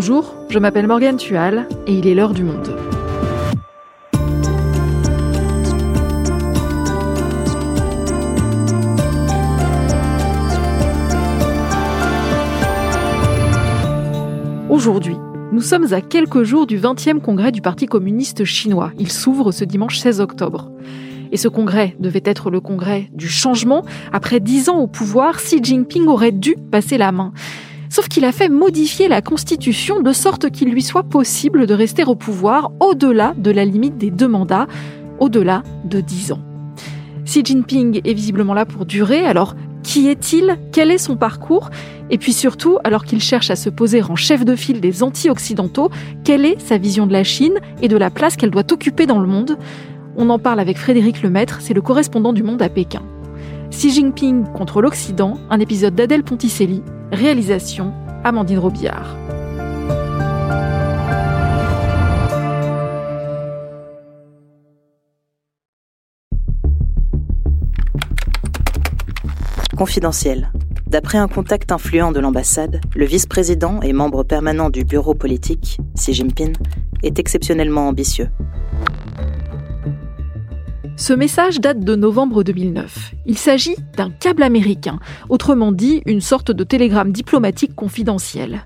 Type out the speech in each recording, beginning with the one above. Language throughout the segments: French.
Bonjour, je m'appelle Morgane Tual et il est l'heure du monde. Aujourd'hui, nous sommes à quelques jours du 20e congrès du Parti communiste chinois. Il s'ouvre ce dimanche 16 octobre. Et ce congrès devait être le congrès du changement. Après dix ans au pouvoir, Xi Jinping aurait dû passer la main. Sauf qu'il a fait modifier la constitution de sorte qu'il lui soit possible de rester au pouvoir au-delà de la limite des deux mandats, au-delà de dix ans. Xi Jinping est visiblement là pour durer, alors qui est-il? Quel est son parcours? Et puis surtout, alors qu'il cherche à se poser en chef de file des anti-occidentaux, quelle est sa vision de la Chine et de la place qu'elle doit occuper dans le monde? On en parle avec Frédéric Lemaître, c'est le correspondant du Monde à Pékin. Xi Jinping contre l'Occident, un épisode d'Adèle Ponticelli, réalisation Amandine Robillard. Confidentiel. D'après un contact influent de l'ambassade, le vice-président et membre permanent du bureau politique, Xi Jinping, est exceptionnellement ambitieux. Ce message date de novembre 2009. Il s'agit d'un câble américain, autrement dit une sorte de télégramme diplomatique confidentiel.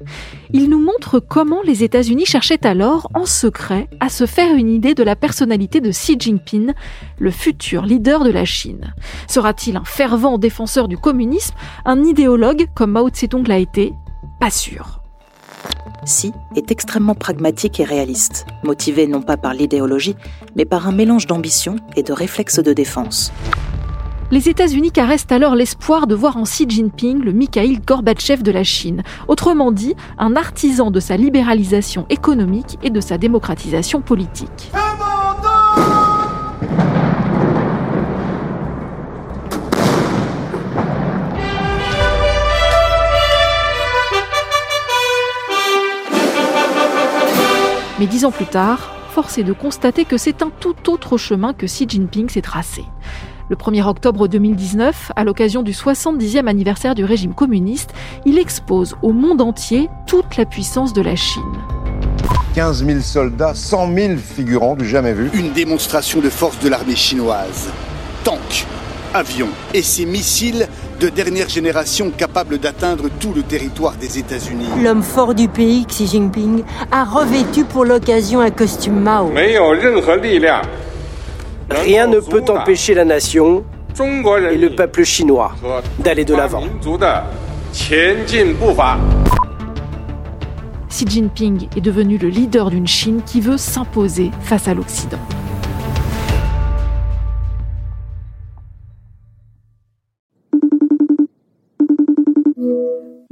Il nous montre comment les États-Unis cherchaient alors, en secret, à se faire une idée de la personnalité de Xi Jinping, le futur leader de la Chine. Sera-t-il un fervent défenseur du communisme, un idéologue comme Mao Tse-tung l'a été? Pas sûr. Xi est extrêmement pragmatique et réaliste, motivé non pas par l'idéologie, mais par un mélange d'ambition et de réflexes de défense. Les États-Unis caressent alors l'espoir de voir en Xi Jinping le Mikhail Gorbatchev de la Chine, autrement dit, un artisan de sa libéralisation économique et de sa démocratisation politique. Dix ans plus tard, force est de constater que c'est un tout autre chemin que Xi Jinping s'est tracé. Le 1er octobre 2019, à l'occasion du 70e anniversaire du régime communiste, il expose au monde entier toute la puissance de la Chine. 15 000 soldats, 100 000 figurants du jamais vu. Une démonstration de force de l'armée chinoise. Tanks, avions et ces missiles de dernière génération capables d'atteindre tout le territoire des États-Unis. L'homme fort du pays, Xi Jinping, a revêtu pour l'occasion un costume Mao. Rien ne peut empêcher la nation et le peuple chinois d'aller de l'avant. Xi Jinping est devenu le leader d'une Chine qui veut s'imposer face à l'Occident.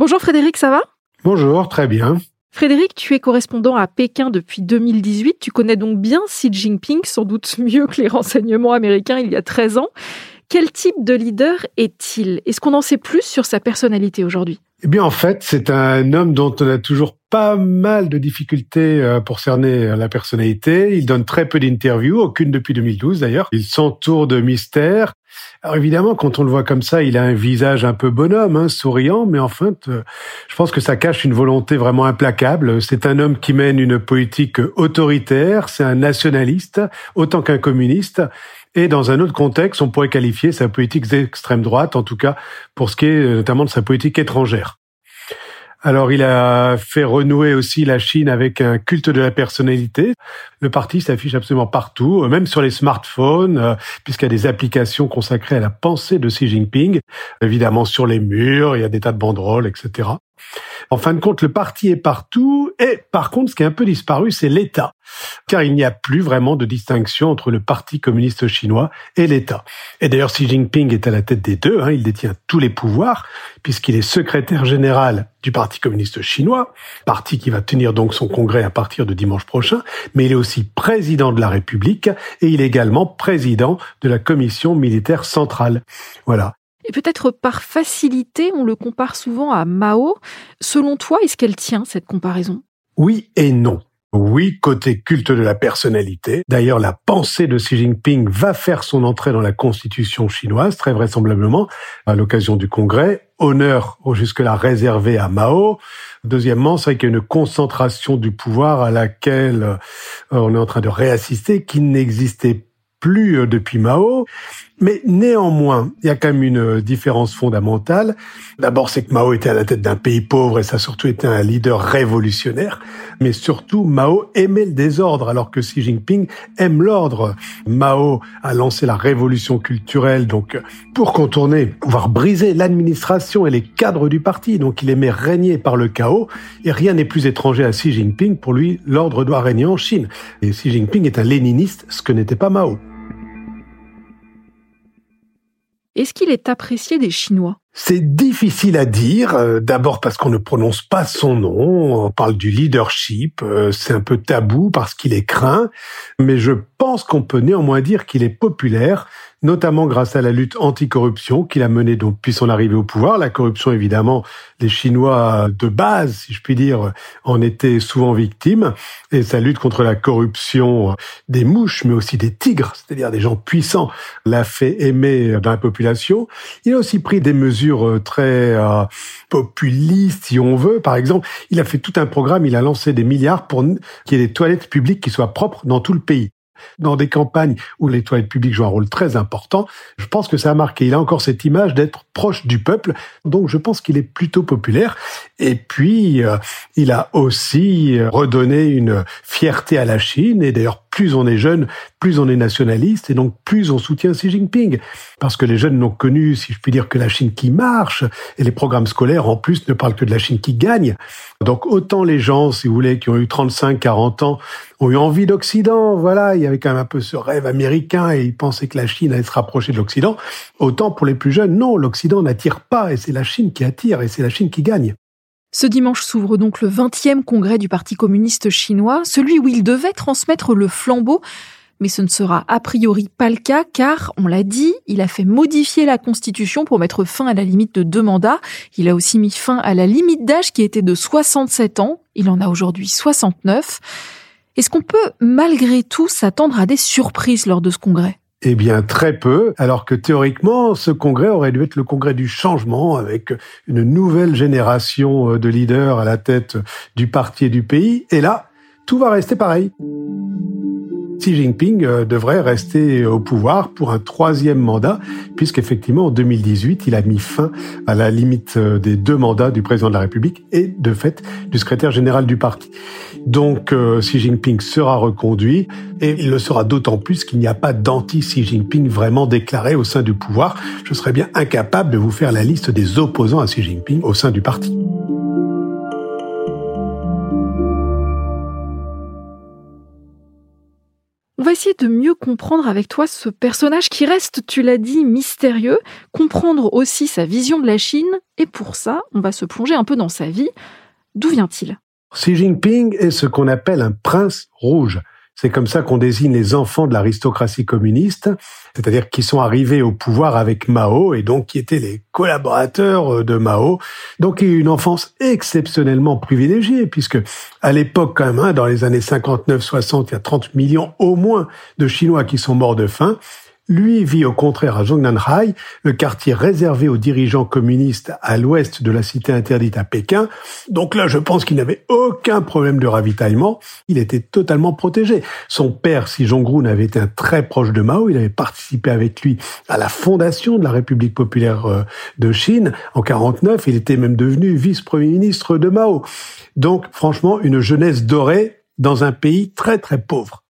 Bonjour Frédéric, ça va? Bonjour, très bien. Frédéric, tu es correspondant à Pékin depuis 2018. Tu connais donc bien Xi Jinping, sans doute mieux que les renseignements américains il y a 13 ans. Quel type de leader est-il? Est-ce qu'on en sait plus sur sa personnalité aujourd'hui? Eh bien, en fait, c'est un homme dont on a toujours pas mal de difficultés euh, pour cerner la personnalité. Il donne très peu d'interviews, aucune depuis 2012 d'ailleurs. Il s'entoure de mystères. Alors évidemment, quand on le voit comme ça, il a un visage un peu bonhomme, hein, souriant, mais enfin, euh, je pense que ça cache une volonté vraiment implacable. C'est un homme qui mène une politique autoritaire, c'est un nationaliste, autant qu'un communiste. Et dans un autre contexte, on pourrait qualifier sa politique d'extrême droite, en tout cas pour ce qui est euh, notamment de sa politique étrangère. Alors, il a fait renouer aussi la Chine avec un culte de la personnalité. Le parti s'affiche absolument partout, même sur les smartphones, euh, puisqu'il y a des applications consacrées à la pensée de Xi Jinping. Évidemment, sur les murs, il y a des tas de banderoles, etc. En fin de compte, le parti est partout et par contre, ce qui est un peu disparu, c'est l'État. Car il n'y a plus vraiment de distinction entre le Parti communiste chinois et l'État. Et d'ailleurs, Xi Jinping est à la tête des deux, hein, il détient tous les pouvoirs, puisqu'il est secrétaire général du Parti communiste chinois, parti qui va tenir donc son congrès à partir de dimanche prochain, mais il est aussi président de la République et il est également président de la commission militaire centrale. Voilà. Et peut-être par facilité, on le compare souvent à Mao. Selon toi, est-ce qu'elle tient cette comparaison? Oui et non. Oui, côté culte de la personnalité. D'ailleurs, la pensée de Xi Jinping va faire son entrée dans la constitution chinoise, très vraisemblablement, à l'occasion du congrès. Honneur jusque-là réservé à Mao. Deuxièmement, c'est qu'il y a une concentration du pouvoir à laquelle euh, on est en train de réassister, qui n'existait plus euh, depuis Mao. Mais néanmoins, il y a quand même une différence fondamentale. D'abord, c'est que Mao était à la tête d'un pays pauvre et ça a surtout été un leader révolutionnaire. Mais surtout, Mao aimait le désordre alors que Xi Jinping aime l'ordre. Mao a lancé la révolution culturelle donc pour contourner, voire briser l'administration et les cadres du parti. Donc il aimait régner par le chaos et rien n'est plus étranger à Xi Jinping. Pour lui, l'ordre doit régner en Chine. Et Xi Jinping est un léniniste, ce que n'était pas Mao. Est-ce qu'il est apprécié des Chinois? C'est difficile à dire, euh, d'abord parce qu'on ne prononce pas son nom, on parle du leadership, euh, c'est un peu tabou parce qu'il est craint, mais je pense qu'on peut néanmoins dire qu'il est populaire notamment grâce à la lutte anticorruption qu'il a menée donc depuis son arrivée au pouvoir. La corruption, évidemment, les Chinois de base, si je puis dire, en étaient souvent victimes. Et sa lutte contre la corruption des mouches, mais aussi des tigres, c'est-à-dire des gens puissants, l'a fait aimer dans la population. Il a aussi pris des mesures très euh, populistes, si on veut. Par exemple, il a fait tout un programme, il a lancé des milliards pour qu'il y ait des toilettes publiques qui soient propres dans tout le pays dans des campagnes où les toilettes publiques jouent un rôle très important, je pense que ça a marqué. Il a encore cette image d'être proche du peuple, donc je pense qu'il est plutôt populaire. Et puis, euh, il a aussi euh, redonné une fierté à la Chine, et d'ailleurs, plus on est jeune, plus on est nationaliste, et donc plus on soutient Xi Jinping. Parce que les jeunes n'ont connu, si je puis dire, que la Chine qui marche, et les programmes scolaires, en plus, ne parlent que de la Chine qui gagne. Donc autant les gens, si vous voulez, qui ont eu 35, 40 ans, ont eu envie d'Occident, voilà, il y avait quand même un peu ce rêve américain, et ils pensaient que la Chine allait se rapprocher de l'Occident, autant pour les plus jeunes, non, l'Occident n'attire pas, et c'est la Chine qui attire, et c'est la Chine qui gagne. Ce dimanche s'ouvre donc le 20e congrès du Parti communiste chinois, celui où il devait transmettre le flambeau, mais ce ne sera a priori pas le cas car, on l'a dit, il a fait modifier la constitution pour mettre fin à la limite de deux mandats. Il a aussi mis fin à la limite d'âge qui était de 67 ans. Il en a aujourd'hui 69. Est-ce qu'on peut malgré tout s'attendre à des surprises lors de ce congrès? Eh bien, très peu, alors que théoriquement, ce congrès aurait dû être le congrès du changement, avec une nouvelle génération de leaders à la tête du parti et du pays. Et là, tout va rester pareil. Xi Jinping euh, devrait rester au pouvoir pour un troisième mandat, puisqu'effectivement, en 2018, il a mis fin à la limite euh, des deux mandats du président de la République et, de fait, du secrétaire général du parti. Donc, euh, Xi Jinping sera reconduit, et il le sera d'autant plus qu'il n'y a pas d'anti-Xi Jinping vraiment déclaré au sein du pouvoir. Je serais bien incapable de vous faire la liste des opposants à Xi Jinping au sein du parti. Essayer de mieux comprendre avec toi ce personnage qui reste, tu l'as dit, mystérieux, comprendre aussi sa vision de la Chine, et pour ça, on va se plonger un peu dans sa vie. D'où vient-il? Xi Jinping est ce qu'on appelle un prince rouge. C'est comme ça qu'on désigne les enfants de l'aristocratie communiste, c'est-à-dire qui sont arrivés au pouvoir avec Mao et donc qui étaient les collaborateurs euh, de Mao. Donc il y a eu une enfance exceptionnellement privilégiée puisque à l'époque quand même, hein, dans les années 59-60, il y a 30 millions au moins de Chinois qui sont morts de faim. Lui vit au contraire à Zhongnanhai, le quartier réservé aux dirigeants communistes à l'ouest de la cité interdite à Pékin. Donc là, je pense qu'il n'avait aucun problème de ravitaillement. Il était totalement protégé. Son père, Si Jong-ru, avait été un très proche de Mao. Il avait participé avec lui à la fondation de la République populaire euh, de Chine en 49. Il était même devenu vice-premier ministre de Mao. Donc, franchement, une jeunesse dorée dans un pays très très pauvre.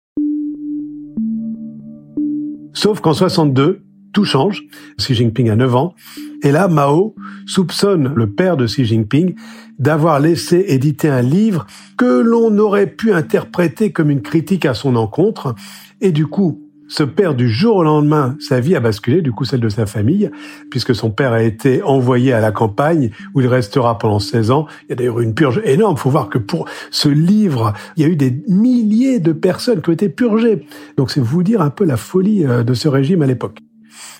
Sauf qu'en 62, tout change. Xi Jinping a 9 ans. Et là, Mao soupçonne le père de Xi Jinping d'avoir laissé éditer un livre que l'on aurait pu interpréter comme une critique à son encontre. Et du coup, ce père, du jour au lendemain, sa vie a basculé, du coup celle de sa famille, puisque son père a été envoyé à la campagne, où il restera pendant 16 ans. Il y a d'ailleurs eu une purge énorme. Il faut voir que pour ce livre, il y a eu des milliers de personnes qui ont été purgées. Donc c'est vous dire un peu la folie euh, de ce régime à l'époque.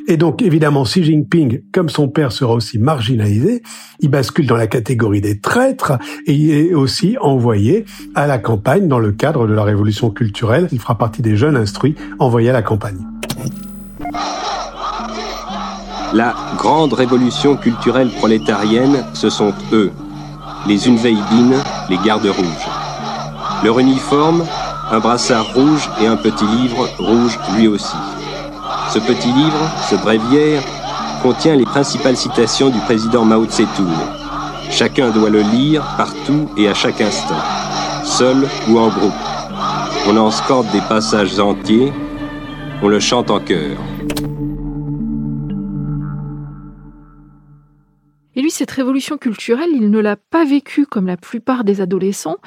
Et donc, évidemment, Xi Jinping, comme son père sera aussi marginalisé, il bascule dans la catégorie des traîtres et il est aussi envoyé à la campagne dans le cadre de la révolution culturelle. Il fera partie des jeunes instruits envoyés à la campagne. La grande révolution culturelle prolétarienne, ce sont eux, les Unveidines, les gardes rouges. Leur uniforme, un brassard rouge et un petit livre rouge lui aussi. Ce petit livre, ce bréviaire, contient les principales citations du président Mao Tse-tung. Chacun doit le lire partout et à chaque instant, seul ou en groupe. On en scorde des passages entiers, on le chante en chœur. Et lui, cette révolution culturelle, il ne l'a pas vécue comme la plupart des adolescents.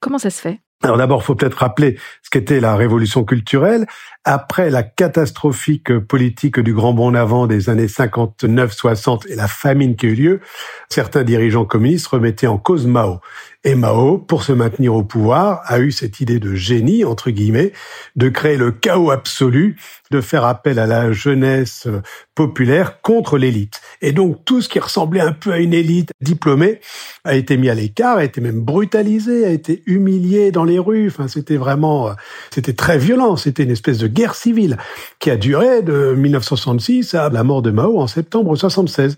Comment ça se fait? Alors d'abord, il faut peut-être rappeler ce qu'était la révolution culturelle. Après la catastrophique politique du grand bond avant des années 59-60 et la famine qui a eu lieu, certains dirigeants communistes remettaient en cause Mao. Et Mao, pour se maintenir au pouvoir, a eu cette idée de génie, entre guillemets, de créer le chaos absolu, de faire appel à la jeunesse populaire contre l'élite. Et donc tout ce qui ressemblait un peu à une élite diplômée a été mis à l'écart, a été même brutalisé, a été humilié dans les rues. Enfin, c'était vraiment, c'était très violent. C'était une espèce de guerre civile qui a duré de 1966 à la mort de Mao en septembre 76.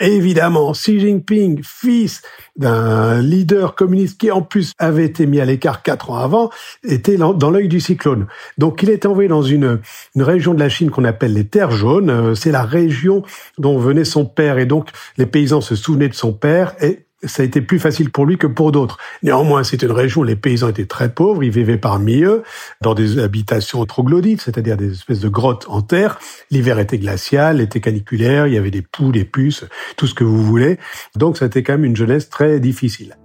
Évidemment, Xi Jinping, fils d'un leader communiste qui en plus avait été mis à l'écart quatre ans avant, était dans l'œil du cyclone. Donc il est envoyé dans une, une région de la Chine qu'on appelle les terres jaunes. Euh, c'est la région dont venait son père et donc les paysans se souvenaient de son père et ça a été plus facile pour lui que pour d'autres. Néanmoins, c'est une région où les paysans étaient très pauvres, ils vivaient parmi eux dans des habitations troglodytes, c'est-à-dire des espèces de grottes en terre. L'hiver était glacial, était caniculaire, il y avait des poux, des puces, tout ce que vous voulez. Donc, été quand même une jeunesse très difficile.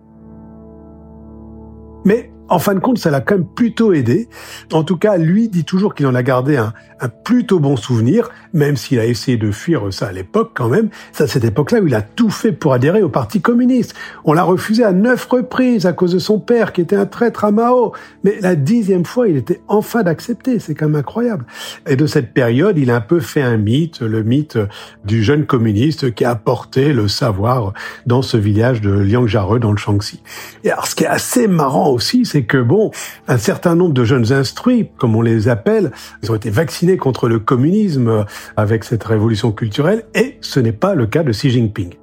Mais en fin de compte, ça l'a quand même plutôt aidé. En tout cas, lui dit toujours qu'il en a gardé un, un plutôt bon souvenir, même s'il a essayé de fuir ça à l'époque quand même. C'est à cette époque-là où il a tout fait pour adhérer au Parti communiste. On l'a refusé à neuf reprises à cause de son père qui était un traître à Mao. Mais la dixième fois, il était enfin d'accepter. C'est quand même incroyable. Et de cette période, il a un peu fait un mythe, le mythe du jeune communiste qui a apporté le savoir dans ce village de Liangjarre dans le Shaanxi. Et alors, ce qui est assez marrant aussi, c'est que bon, un certain nombre de jeunes instruits, comme on les appelle, ils ont été vaccinés contre le communisme avec cette révolution culturelle, et ce n'est pas le cas de Xi Jinping.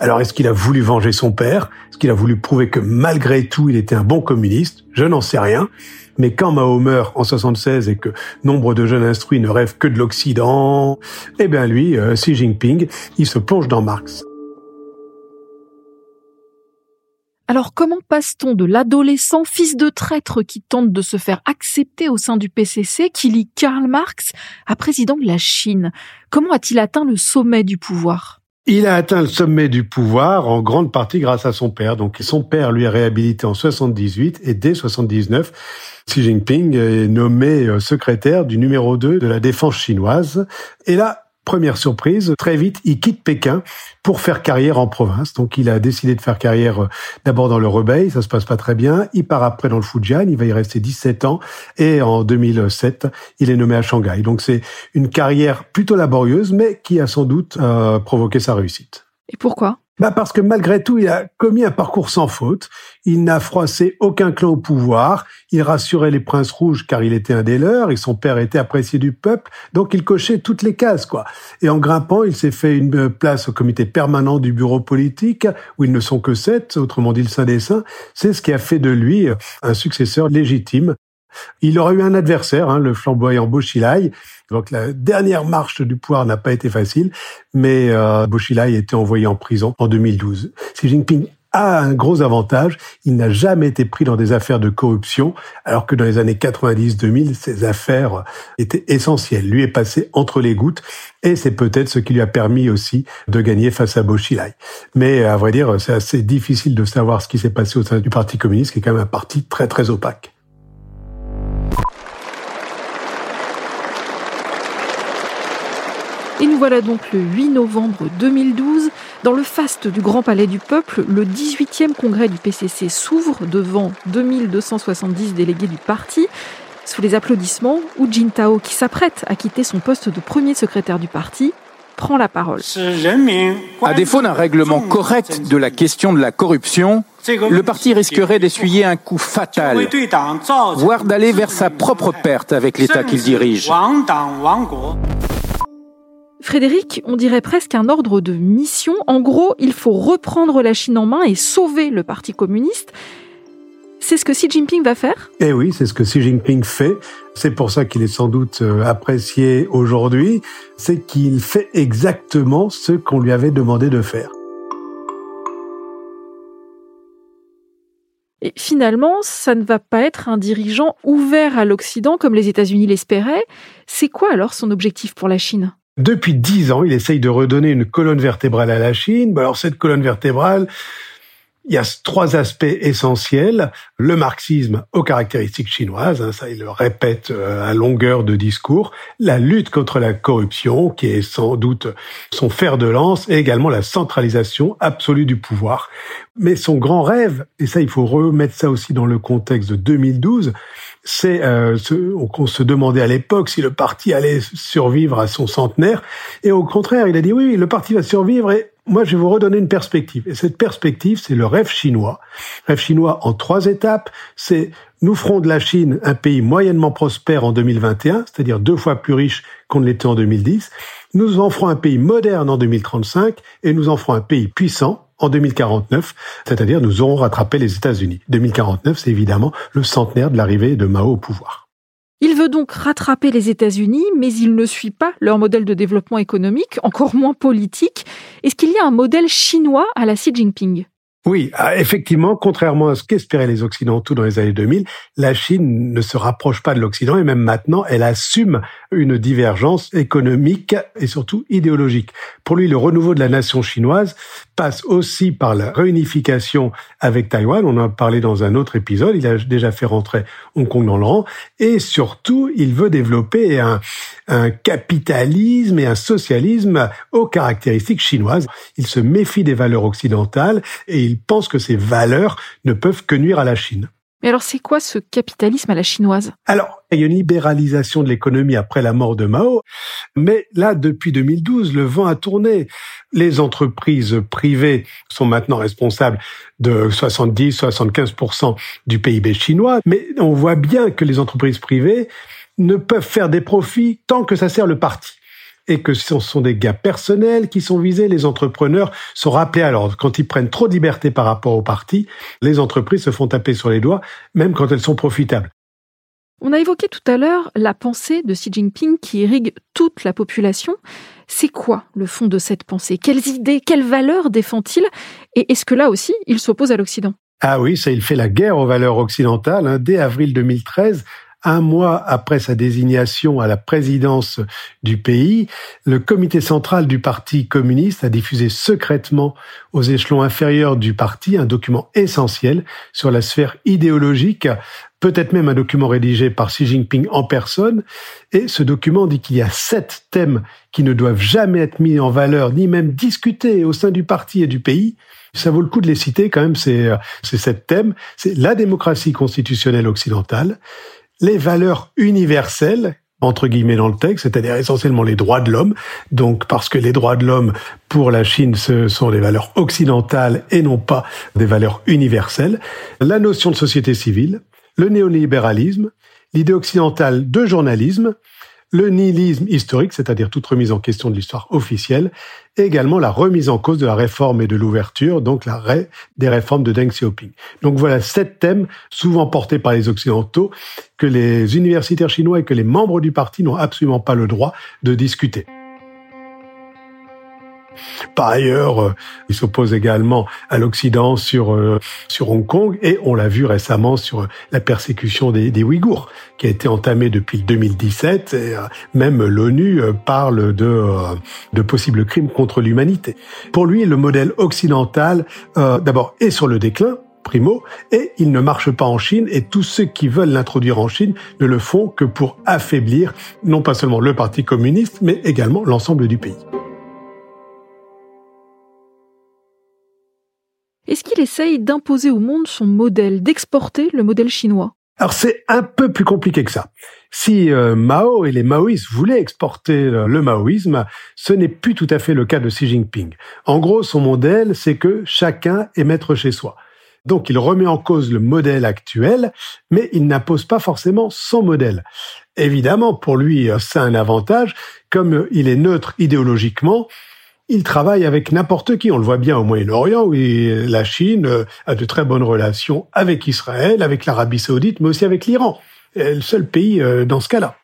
Alors est-ce qu'il a voulu venger son père? Est-ce qu'il a voulu prouver que malgré tout il était un bon communiste? Je n'en sais rien. Mais quand Mao meurt en 76 et que nombre de jeunes instruits ne rêvent que de l'Occident, eh bien lui, euh, Xi Jinping, il se plonge dans Marx. Alors comment passe-t-on de l'adolescent fils de traître qui tente de se faire accepter au sein du PCC, qui lit Karl Marx, à président de la Chine? Comment a-t-il atteint le sommet du pouvoir? Il a atteint le sommet du pouvoir en grande partie grâce à son père. Donc son père lui est réhabilité en 78 et dès 79, Xi Jinping est nommé euh, secrétaire du numéro 2 de la défense chinoise. Et là, Première surprise, très vite, il quitte Pékin pour faire carrière en province. Donc, il a décidé de faire carrière euh, d'abord dans le Rebei, ça se passe pas très bien. Il part après dans le Fujian, il va y rester 17 ans. Et en 2007, il est nommé à Shanghai. Donc, c'est une carrière plutôt laborieuse, mais qui a sans doute euh, provoqué sa réussite. Et pourquoi? Bah parce que malgré tout, il a commis un parcours sans faute. Il n'a froissé aucun clan au pouvoir. Il rassurait les princes rouges car il était un des leurs et son père était apprécié du peuple. Donc il cochait toutes les cases, quoi. Et en grimpant, il s'est fait une place au comité permanent du bureau politique où ils ne sont que sept, autrement dit le Saint des Saints. C'est ce qui a fait de lui un successeur légitime. Il aurait eu un adversaire, hein, le flamboyant Boshilai, donc la dernière marche du pouvoir n'a pas été facile, mais euh, Boshilai a été envoyé en prison en 2012. Xi Jinping a un gros avantage, il n'a jamais été pris dans des affaires de corruption, alors que dans les années 90-2000, ces affaires étaient essentielles. Lui est passé entre les gouttes, et c'est peut-être ce qui lui a permis aussi de gagner face à Boshilai. Mais à vrai dire, c'est assez difficile de savoir ce qui s'est passé au sein du Parti communiste, qui est quand même un parti très très opaque. Voilà donc le 8 novembre 2012. Dans le faste du Grand Palais du Peuple, le 18e congrès du PCC s'ouvre devant 2270 délégués du parti. Sous les applaudissements, Hu Jintao, qui s'apprête à quitter son poste de premier secrétaire du parti, prend la parole. À défaut d'un règlement correct de la question de la corruption, le parti risquerait d'essuyer un coup fatal, voire d'aller vers sa propre perte avec l'État qu'il dirige. Frédéric, on dirait presque un ordre de mission. En gros, il faut reprendre la Chine en main et sauver le Parti communiste. C'est ce que Xi Jinping va faire? Eh oui, c'est ce que Xi Jinping fait. C'est pour ça qu'il est sans doute euh, apprécié aujourd'hui. C'est qu'il fait exactement ce qu'on lui avait demandé de faire. Et finalement, ça ne va pas être un dirigeant ouvert à l'Occident comme les États-Unis l'espéraient. C'est quoi alors son objectif pour la Chine? Depuis dix ans, il essaye de redonner une colonne vertébrale à la Chine. alors cette colonne vertébrale, il y a trois aspects essentiels. Le marxisme aux caractéristiques chinoises, hein, ça il le répète euh, à longueur de discours. La lutte contre la corruption, qui est sans doute son fer de lance, et également la centralisation absolue du pouvoir. Mais son grand rêve, et ça il faut remettre ça aussi dans le contexte de 2012, c'est euh, on se demandait à l'époque si le parti allait survivre à son centenaire, et au contraire, il a dit oui, le parti va survivre et moi, je vais vous redonner une perspective. Et cette perspective, c'est le rêve chinois. Rêve chinois en trois étapes. C'est nous ferons de la Chine un pays moyennement prospère en 2021, c'est-à-dire deux fois plus riche qu'on ne l'était en 2010. Nous en ferons un pays moderne en 2035 et nous en ferons un pays puissant en 2049, c'est-à-dire nous aurons rattrapé les États-Unis. 2049, c'est évidemment le centenaire de l'arrivée de Mao au pouvoir. Il veut donc rattraper les États-Unis, mais il ne suit pas leur modèle de développement économique, encore moins politique. Est-ce qu'il y a un modèle chinois à la Xi Jinping? Oui, ah, effectivement, contrairement à ce qu'espéraient les Occidentaux dans les années 2000, la Chine ne se rapproche pas de l'Occident et même maintenant, elle assume une divergence économique et surtout idéologique. Pour lui, le renouveau de la nation chinoise passe aussi par la réunification avec Taïwan. On en a parlé dans un autre épisode. Il a déjà fait rentrer Hong Kong dans le rang. Et surtout, il veut développer un, un capitalisme et un socialisme aux caractéristiques chinoises. Il se méfie des valeurs occidentales et il pense que ces valeurs ne peuvent que nuire à la Chine. Mais alors c'est quoi ce capitalisme à la chinoise? Alors, il y a une libéralisation de l'économie après la mort de Mao, mais là, depuis 2012, le vent a tourné. Les entreprises privées sont maintenant responsables de 70-75% du PIB chinois, mais on voit bien que les entreprises privées ne peuvent faire des profits tant que ça sert le parti et que ce sont des gains personnels qui sont visés. Les entrepreneurs sont rappelés à l'ordre. Quand ils prennent trop de liberté par rapport au parti, les entreprises se font taper sur les doigts, même quand elles sont profitables. On a évoqué tout à l'heure la pensée de Xi Jinping qui irrigue toute la population. C'est quoi le fond de cette pensée? Quelles idées, quelles valeurs défend-il? Et est-ce que là aussi, il s'oppose à l'Occident? Ah oui, ça, il fait la guerre aux valeurs occidentales. Hein. Dès avril 2013, un mois après sa désignation à la présidence du pays, le comité central du Parti communiste a diffusé secrètement aux échelons inférieurs du parti un document essentiel sur la sphère idéologique, peut-être même un document rédigé par Xi Jinping en personne. Et ce document dit qu'il y a sept thèmes qui ne doivent jamais être mis en valeur, ni même discutés au sein du parti et du pays. Ça vaut le coup de les citer quand même, ces, ces sept thèmes. C'est la démocratie constitutionnelle occidentale, les valeurs universelles entre guillemets dans le texte, c'est-à-dire essentiellement les droits de l'homme. Donc parce que les droits de l'homme pour la Chine ce sont des valeurs occidentales et non pas des valeurs universelles. La notion de société civile, le néolibéralisme, l'idée occidentale de journalisme, le nihilisme historique, c'est-à-dire toute remise en question de l'histoire officielle, et également la remise en cause de la réforme et de l'ouverture, donc la des réformes de Deng Xiaoping. Donc voilà sept thèmes, souvent portés par les Occidentaux, que les universitaires chinois et que les membres du parti n'ont absolument pas le droit de discuter. Par ailleurs, euh, il s'oppose également à l'Occident sur euh, sur Hong Kong et on l'a vu récemment sur euh, la persécution des, des Ouïghours qui a été entamée depuis 2017 et même l'ONU parle de de possibles crimes contre l'humanité. Pour lui, le modèle occidental d'abord est sur le déclin primo, et il ne marche pas en Chine, et tous ceux qui veulent l'introduire en Chine ne le font que pour affaiblir non pas seulement le Parti communiste, mais également l'ensemble du pays. Est-ce qu'il essaye d'imposer au monde son modèle, d'exporter le modèle chinois? Alors c'est un peu plus compliqué que ça. Si euh, Mao et les maoïstes voulaient exporter le maoïsme, ce n'est plus tout à fait le cas de Xi Jinping. En gros, son modèle, c'est que chacun est maître chez soi. Donc il remet en cause le modèle actuel, mais il n'impose pas forcément son modèle. Évidemment, pour lui, c'est un avantage, comme il est neutre idéologiquement, il travaille avec n'importe qui. On le voit bien au Moyen-Orient, où la Chine a de très bonnes relations avec Israël, avec l'Arabie saoudite, mais aussi avec l'Iran. Le seul pays euh, dans ce cas-là.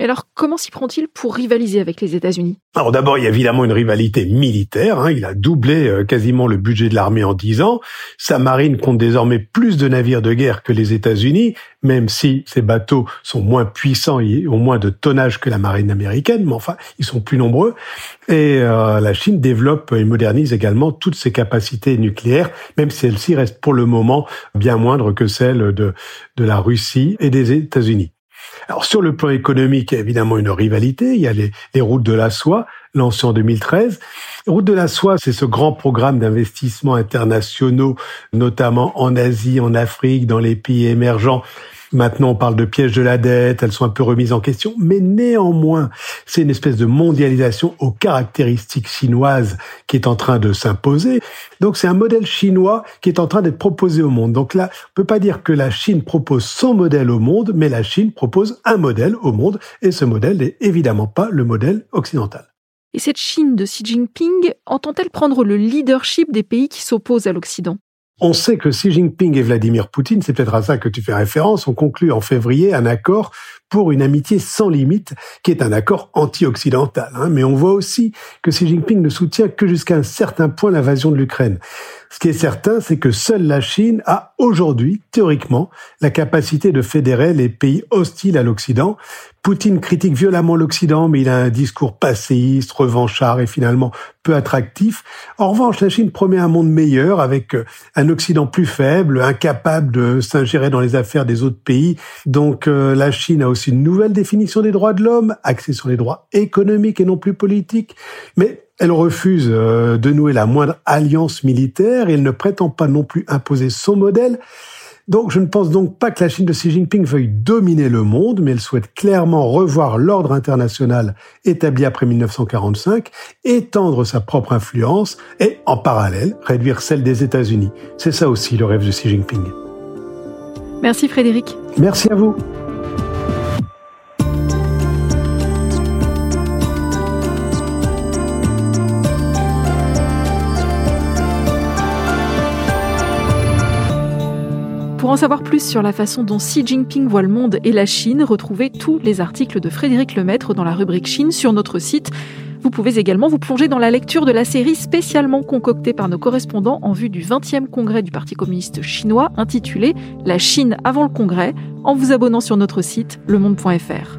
Mais alors, comment s'y prend-il pour rivaliser avec les États-Unis? Alors d'abord, il y a évidemment une rivalité militaire. Hein. Il a doublé euh, quasiment le budget de l'armée en dix ans. Sa marine compte désormais plus de navires de guerre que les États-Unis, même si ces bateaux sont moins puissants et ont moins de tonnage que la marine américaine, mais enfin, ils sont plus nombreux. Et euh, la Chine développe et modernise également toutes ses capacités nucléaires, même si celles-ci restent pour le moment bien moindres que celles de, de la Russie et des États-Unis. Alors sur le plan économique, il y a évidemment une rivalité. Il y a les, routes de la soie lancées en 2013. Routes de la soie, c'est ce grand programme d'investissements internationaux, notamment en Asie, en Afrique, dans les pays émergents, Maintenant, on parle de pièges de la dette, elles sont un peu remises en question, mais néanmoins, c'est une espèce de mondialisation aux caractéristiques chinoises qui est en train de s'imposer. Donc, c'est un modèle chinois qui est en train d'être proposé au monde. Donc là, on peut pas dire que la Chine propose son modèle au monde, mais la Chine propose un modèle au monde, et ce modèle n'est évidemment pas le modèle occidental. Et cette Chine de Xi Jinping entend-elle prendre le leadership des pays qui s'opposent à l'Occident? On sait que Xi Jinping et Vladimir Poutine, c'est peut-être à ça que tu fais référence, ont conclu en février un accord pour une amitié sans limite, qui est un accord anti-occidental. Hein. Mais on voit aussi que Xi Jinping ne soutient que jusqu'à un certain point l'invasion de l'Ukraine. Ce qui est certain, c'est que seule la Chine a aujourd'hui, théoriquement, la capacité de fédérer les pays hostiles à l'Occident. Poutine critique violemment l'Occident, mais il a un discours passéiste, revanchard et finalement peu attractif. En revanche, la Chine promet un monde meilleur avec euh, un Occident plus faible, incapable de s'ingérer dans les affaires des autres pays. Donc euh, la Chine a aussi une nouvelle définition des droits de l'homme, axée sur les droits économiques et non plus politiques. Mais elle refuse euh, de nouer la moindre alliance militaire et elle ne prétend pas non plus imposer son modèle. Donc je ne pense donc pas que la Chine de Xi Jinping veuille dominer le monde, mais elle souhaite clairement revoir l'ordre international établi après 1945, étendre sa propre influence et, en parallèle, réduire celle des États-Unis. C'est ça aussi le rêve de Xi Jinping. Merci Frédéric. Merci à vous. Pour en savoir plus sur la façon dont Xi Jinping voit le monde et la Chine, retrouvez tous les articles de Frédéric Lemaître dans la rubrique Chine sur notre site. Vous pouvez également vous plonger dans la lecture de la série spécialement concoctée par nos correspondants en vue du 20e congrès du Parti communiste chinois intitulé La Chine avant le congrès en vous abonnant sur notre site lemonde.fr.